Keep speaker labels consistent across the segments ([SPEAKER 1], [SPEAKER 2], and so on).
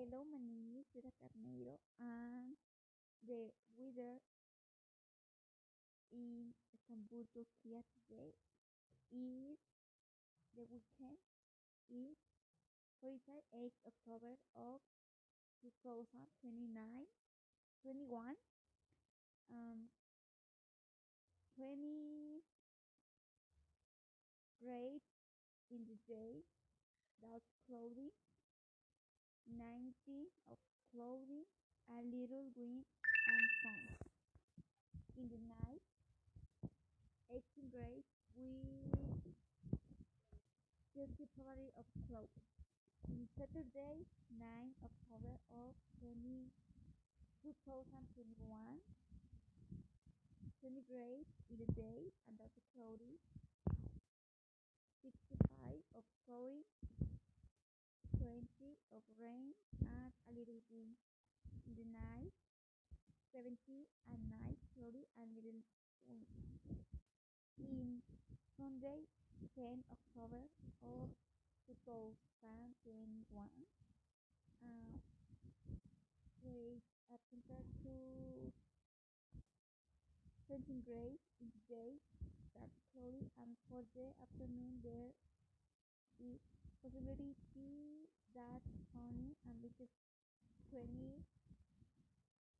[SPEAKER 1] Hello, my name is Vera Carneiro, and the weather in Istanbul, Turkey today is the weekend is Thursday, 8 October of 2029, 21, um, 20 grades in the day, that's cloudy, 90 of cloudy, a little wind and sun. In the night, 18 grades with 30 probability of cloudy. In Saturday, 9 October of 20, 2021, 20 grades in the day and that's cloudy, 65 of cloudy, 20 of rain and a little wind. In the night, 70 and night cloudy and little wind. In Sunday, 10 October of 2021, uh, with a temperature to 20 grades in the day, that's cloudy, and for the afternoon there is possibility that and with 20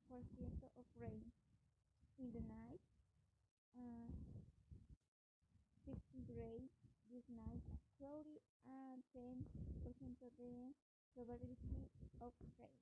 [SPEAKER 1] percent of rain. In the night, uh, 16 grades this night, cloudy, and 10 percent of the probability of rain.